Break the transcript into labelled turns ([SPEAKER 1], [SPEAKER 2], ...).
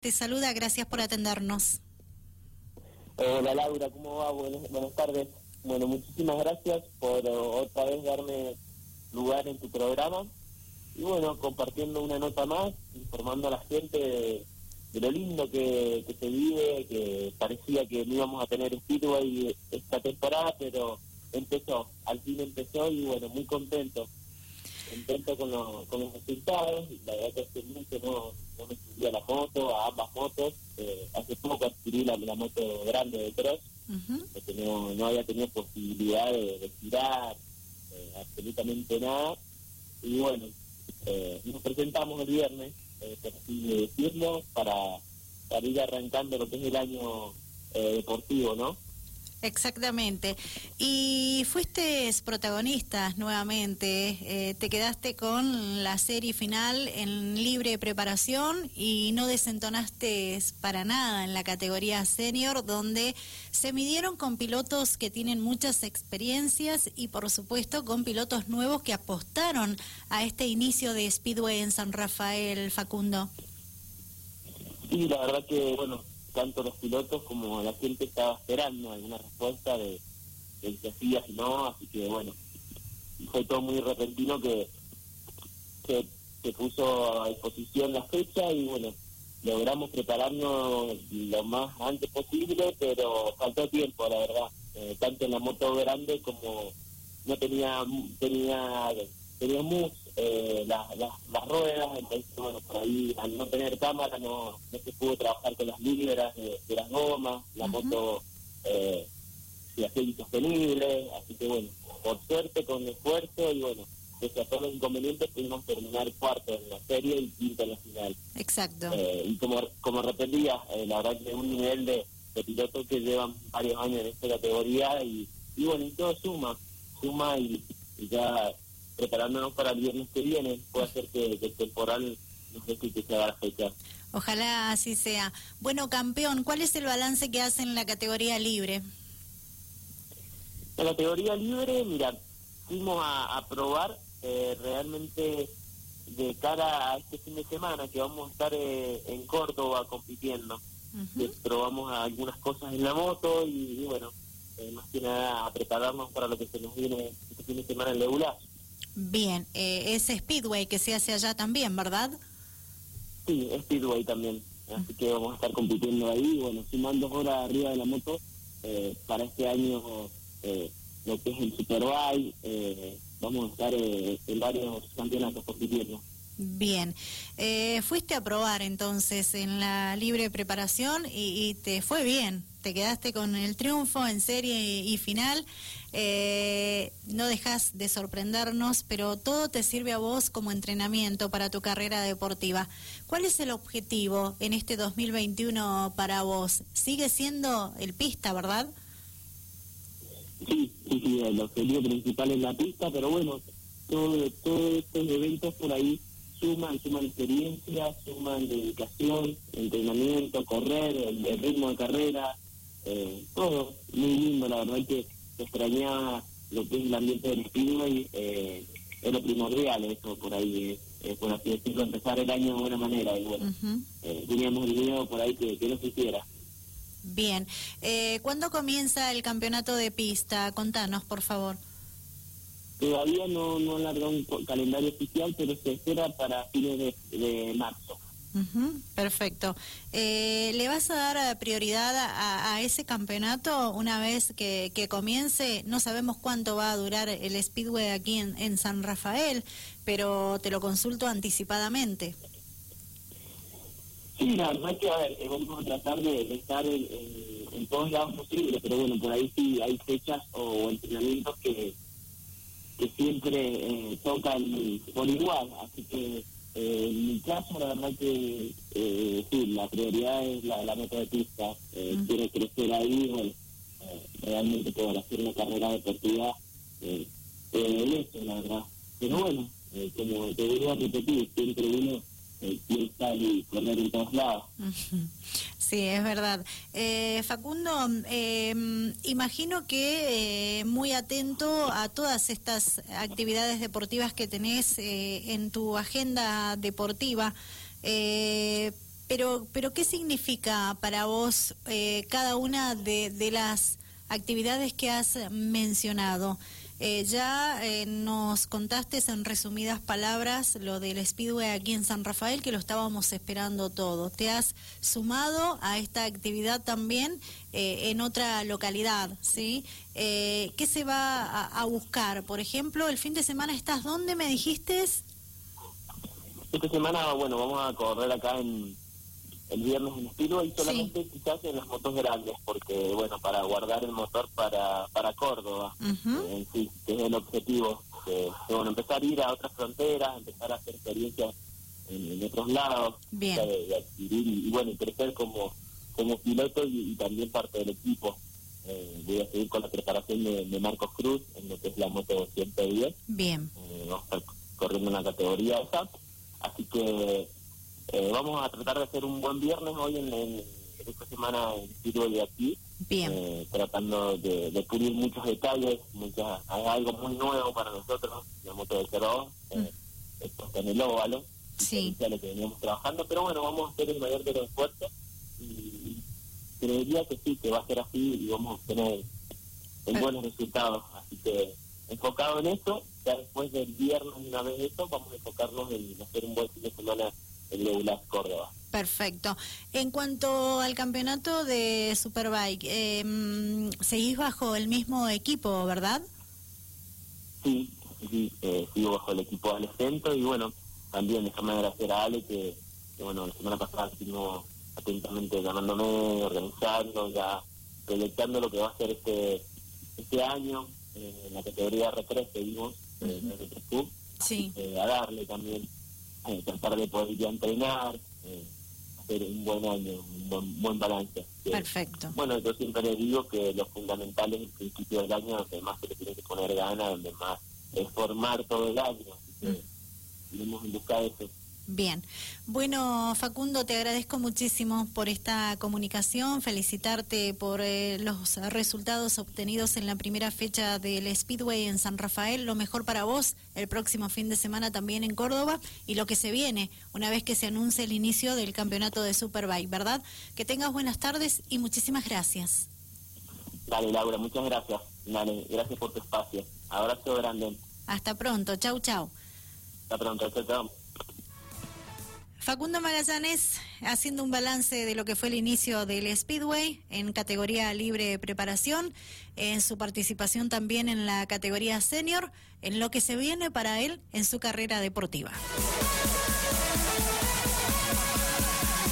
[SPEAKER 1] te saluda, gracias por atendernos.
[SPEAKER 2] Hola Laura, ¿cómo va? Buenas, tardes. Bueno, muchísimas gracias por otra vez darme lugar en tu programa y bueno, compartiendo una nota más, informando a la gente de, lo lindo que, se vive, que parecía que no íbamos a tener Speedway esta temporada, pero empezó, al fin empezó y bueno, muy contento contento con, con los resultados. La verdad que hace mucho no, me subí a la moto, a ambas motos. Eh, hace poco adquirí la, moto grande de cross, porque no, no había tenido posibilidad de, tirar eh, absolutamente nada. Y bueno, eh, nos presentamos el viernes, por así decirlo, para, para ir arrancando lo que es el año deportivo, ¿no?
[SPEAKER 1] Exactamente. Y fuiste protagonista nuevamente, eh, te quedaste con la serie final en libre preparación y no desentonaste para nada en la categoría senior, donde se midieron con pilotos que tienen muchas experiencias y por supuesto con pilotos nuevos que apostaron a este inicio de Speedway en San Rafael, Facundo.
[SPEAKER 2] Sí, la verdad que, bueno, tanto los pilotos como la gente estaba esperando alguna respuesta de, de si hacía, si no, así que bueno, fue todo muy repentino que, que se puso a disposición la fecha y bueno, logramos prepararnos lo más antes posible, pero faltó tiempo, la verdad, eh, tanto en la moto grande como no tenía tenía teníamos eh, las, las, ruedas, entonces, bueno, por ahí al no tener cámara no, no se pudo trabajar con las líneas de, las gomas, la moto eh, se hacía insostenible, así que bueno, por suerte, con esfuerzo y bueno, pese a todos los inconvenientes pudimos terminar cuarto en la serie y quinto en la final.
[SPEAKER 1] Exacto.
[SPEAKER 2] Eh, y como, como repetía, eh, la verdad que un nivel de, de pilotos que llevan varios años en esta categoría y, y bueno, y todo suma, suma y ya preparándonos para el viernes que viene, puede ser que, el temporal nos deje que se haga la fecha.
[SPEAKER 1] Ojalá así sea. Bueno, campeón, ¿cuál es el balance que hace en la categoría libre?
[SPEAKER 2] En la categoría libre, mira, fuimos a, probar eh, realmente de cara a este fin de semana que vamos a estar eh, en Córdoba compitiendo. probamos algunas cosas en la moto y, bueno, eh, más que nada a prepararnos para lo que se nos viene este fin de semana en Leulaz.
[SPEAKER 1] Bien, eh, es Speedway que se hace allá también, ¿verdad?
[SPEAKER 2] Sí, Speedway también. Así que vamos a estar compitiendo ahí. Bueno, sumando horas arriba de la moto eh, para este año, eh, lo que es el Superbike. Eh, vamos a estar en varios campeonatos compitiendo.
[SPEAKER 1] Bien, fuiste a probar entonces en la libre preparación y, y te fue bien te quedaste con el triunfo en serie y final. Eh, no dejas de sorprendernos, pero todo te sirve a vos como entrenamiento para tu carrera deportiva. ¿Cuál es el objetivo en este 2021 para vos? Sigue siendo el pista, ¿verdad?
[SPEAKER 2] Sí, sí, sí, el objetivo principal es la pista, pero bueno, todos estos eventos por ahí suman, suman experiencia, suman dedicación, entrenamiento, correr, el ritmo de carrera, eh, todo muy lindo, la verdad que extrañaba lo que es el ambiente del Speedway, eh, es lo primordial eso por ahí, eh, por así decirlo, empezar el año de buena manera y bueno, eh, teníamos el miedo por ahí que, no se hiciera.
[SPEAKER 1] Bien, eh, ¿cuándo comienza el campeonato de pista? Contanos, por favor.
[SPEAKER 2] Todavía no, no han largado un calendario oficial, pero se espera para fines de marzo
[SPEAKER 1] perfecto. Eh, ¿Le vas a dar prioridad a, ese campeonato una vez que, comience? No sabemos cuánto va a durar el Speedway aquí en, San Rafael, pero te lo consulto anticipadamente.
[SPEAKER 2] Sí, la verdad que a ver, eh, vamos a tratar de, estar en, todos lados posibles, pero bueno, por ahí sí hay fechas o entrenamientos que, que siempre eh, tocan por igual, así que eh, en mi caso, la verdad que eh, sí, la prioridad es la, la meta de pista. Eh, Quiero crecer ahí, bueno, eh, realmente poder hacer una carrera deportiva eh, eh, eso, la verdad. Pero bueno, eh, como te voy a repetir, siempre uno salir y correr en todos lados.
[SPEAKER 1] Sí, es verdad. Eh, Facundo, eh, imagino que eh, muy atento a todas estas actividades deportivas que tenés en tu agenda deportiva. pero, pero ¿qué significa para vos eh, cada una de las actividades que has mencionado? Eh, ya eh, nos contaste en resumidas palabras lo del Speedway aquí en San Rafael, que lo estábamos esperando todo. ¿Te has sumado a esta actividad también eh, en otra localidad? ¿sí? ¿Qué se va a, buscar? Por ejemplo, el fin de semana estás, ¿dónde me dijiste?
[SPEAKER 2] Esta semana, bueno, vamos a correr acá en el viernes en estilo y solamente quizás en las motos grandes, porque bueno, para guardar el motor para, para Córdoba, eh, sí, que es el objetivo, de, bueno, empezar a ir a otras fronteras, empezar a hacer experiencias en, otros lados,
[SPEAKER 1] De,
[SPEAKER 2] adquirir y, bueno, crecer como, como piloto y, también parte del equipo. Eh, voy a seguir con la preparación de, Marcos Cruz en lo que es la moto 110.
[SPEAKER 1] Bien.
[SPEAKER 2] Eh, vamos a estar corriendo en la categoría esa. Así que eh, vamos a tratar de hacer un buen viernes hoy en, esta semana en Tiro de aquí. Eh, tratando de, pulir muchos detalles, muchas, hay algo muy nuevo para nosotros, la moto de Cero, eh, mm. esto en el óvalo,
[SPEAKER 1] sí.
[SPEAKER 2] lo que veníamos trabajando, pero bueno, vamos a hacer el mayor de los esfuerzos y creería que sí, que va a ser así y vamos a tener buenos resultados, así que enfocado en eso, ya después del viernes una vez eso, vamos a enfocarnos en hacer un buen fin de semana el Córdoba.
[SPEAKER 1] Perfecto. En cuanto al campeonato de Superbike, eh, seguís bajo el mismo equipo, ¿verdad?
[SPEAKER 2] Sí, sí, eh, sigo bajo el equipo de Alecento y bueno, también déjame agradecer a Ale que, bueno, la semana pasada estuvimos atentamente llamándome, organizando, ya proyectando lo que va a ser este este año eh, en la categoría R3 que vimos, en el R3
[SPEAKER 1] Sí.
[SPEAKER 2] a darle también eh, tratar de poder ir a entrenar, eh, hacer un buen año, un buen, balance.
[SPEAKER 1] Perfecto.
[SPEAKER 2] Bueno, yo siempre les digo que lo fundamental es el principio del año, donde más se le tiene que poner ganas, donde más es formar todo el año. Así que iremos en busca de eso.
[SPEAKER 1] Bien. Bueno, Facundo, te agradezco muchísimo por esta comunicación, felicitarte por eh, los resultados obtenidos en la primera fecha del Speedway en San Rafael, lo mejor para vos el próximo fin de semana también en Córdoba y lo que se viene una vez que se anuncie el inicio del campeonato de Superbike, ¿verdad? Que tengas buenas tardes y muchísimas gracias.
[SPEAKER 2] Dale, Laura, muchas gracias. Dale, gracias por tu espacio. Abrazo grande.
[SPEAKER 1] Hasta pronto, chau, chau.
[SPEAKER 2] Hasta pronto, chau, chau.
[SPEAKER 1] Facundo Magallanes haciendo un balance de lo que fue el inicio del Speedway en categoría libre preparación, en su participación también en la categoría senior, en lo que se viene para él en su carrera deportiva.